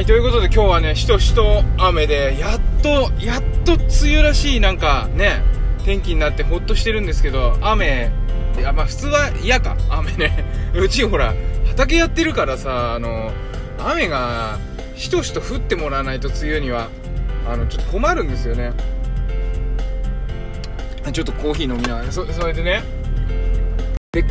はいということで今日はねしとしと雨でやっとやっと梅雨らしいなんかね天気になってほっとしてるんですけど雨いやまあ普通は嫌か雨ね。うちほら畑やってるからさあの雨がしとしと降ってもらわないと梅雨にはあのちょっと困るんですよね。ちょっとコーヒー飲みながらそそれでね。で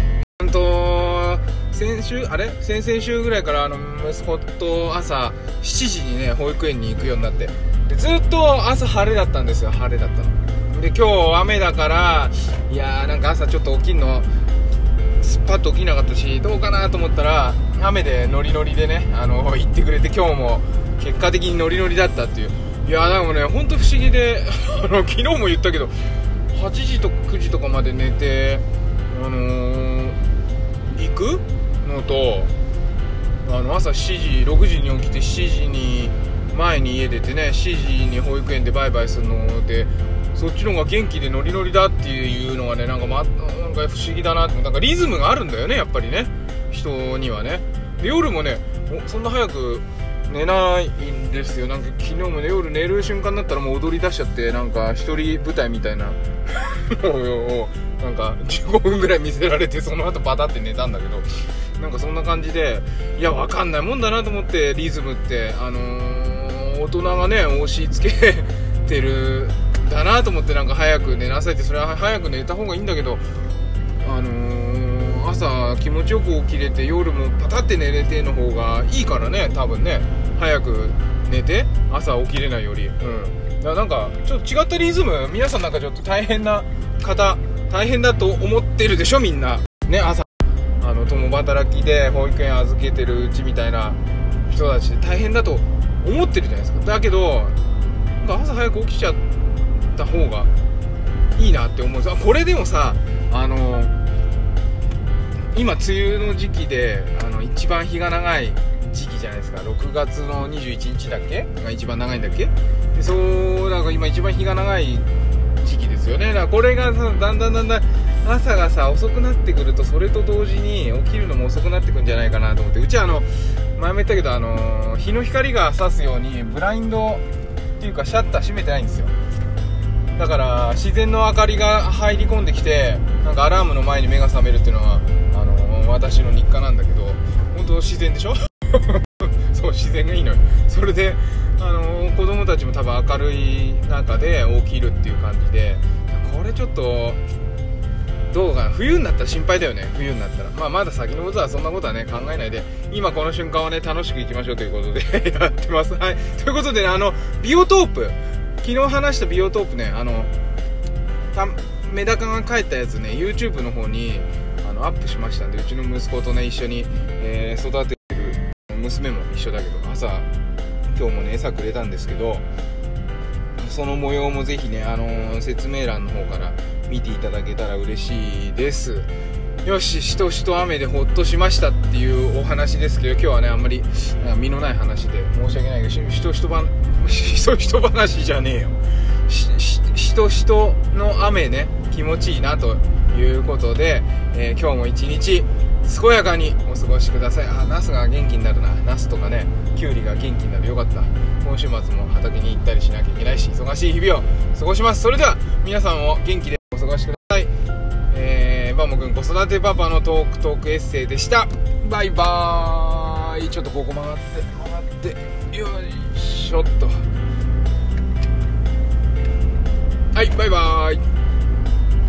先週あれ？先々週ぐらいからあの息子と朝7時にね保育園に行くようになって。でずっと朝晴れだったんですよ晴れだったの。で今日雨だからいやーなんか朝ちょっと起きんのスパッと起きなかったしどうかなと思ったら雨でノリノリでねあの行ってくれて今日も結果的にノリノリだったっていう。いやでもね本当不思議で あの昨日も言ったけど8時と9時とかまで寝てあのー、行く？のとあの朝7時6時に起きて7時に前に家出てね7時に保育園でバイバイするのでそっちの方が元気でノリノリだっていうのがねなんか,、ま、なんか不思議だなってなんかリズムがあるんだよねやっぱりね。人にはね。で夜もねそんな早く寝ないんですよ。なんか昨日もね夜寝る瞬間になったらもう踊り出しちゃってなんか一人舞台みたいな。のをなんか15分ぐらい見せられてその後バタって寝たんだけど。なんかそんな感じでいやわかんないもんだなと思ってリズムってあのー、大人がね押し付けてるだなと思ってなんか早く寝なさいってそれは早く寝た方がいいんだけどあのー、朝気持ちよく起きれて夜もパタって寝れての方がいいからね多分ね。早く寝て朝起きれないより。うん。だなんかちょっと違ったリズム。皆さんなんかちょっと大変な方大変だと思ってるでしょみんな。ね朝。あの共働きで保育園預けてるうちみたいな人たち大変だと思ってるじゃないですか。だけど朝早く起きちゃった方がいいなって思うんですこれでもさあの今梅雨の時期であの一番日が長い時期じゃないですか。6月の21日だっけ？が一番長いんだっけ？でそうだから今一番日が長い時期ですよね。だからこれがさだんだんだんだん朝がさ遅くなってくるとそれと同時に起きるのも遅くなってくんじゃないかなと思って。うちはあの前も言ったけどあの日の光が差すようにブラインドっていうかシャッター閉めてないんですよ。だから自然の明かりが入り込んできてなんかアラームの前に目が覚めるっていうのはあの私の日課なんだけど本当自然でしょ？そう自然がいいのよ。それであの子供たちも多分明るい中で起きるっていう感じでこれちょっとどうかな。冬になったら心配だよね。冬になったら、まあ、まだ先のことはそんなことはね考えないで今この瞬間はね楽しくいきましょうということで やってます。はい。ということでねあのビオトープ。昨日話したビオトープねあのメダカが帰ったやつね YouTube の方にあのアップしましたんでうちの息子とね一緒に、えー、育て娘も一緒だけど朝今日もね餌くれたんですけどその模様もぜひね、あのー、説明欄の方から見ていただけたら嬉しいです。よししとしと雨でほっとしましたっていうお話ですけど今日はねあんまり身のない話で申し訳ないけどしとしとば しとしと話じゃねえよ。しとしとの雨ね気持ちいいなということで、えー、今日も一日健やかにお過ごしください。あナスが元気になるな。ナスとかねキュウリが元気になる。よかった。今週末も畑に行ったりしなきゃいけないし忙しい日々を過ごします。それでは皆さんも元気でお過ごしください。えー、バモくん子育てパパのトークトークエッセイでした。バイバーイ。ちょっとここ曲がって曲がって。よいしょっと。はいバイバーイ。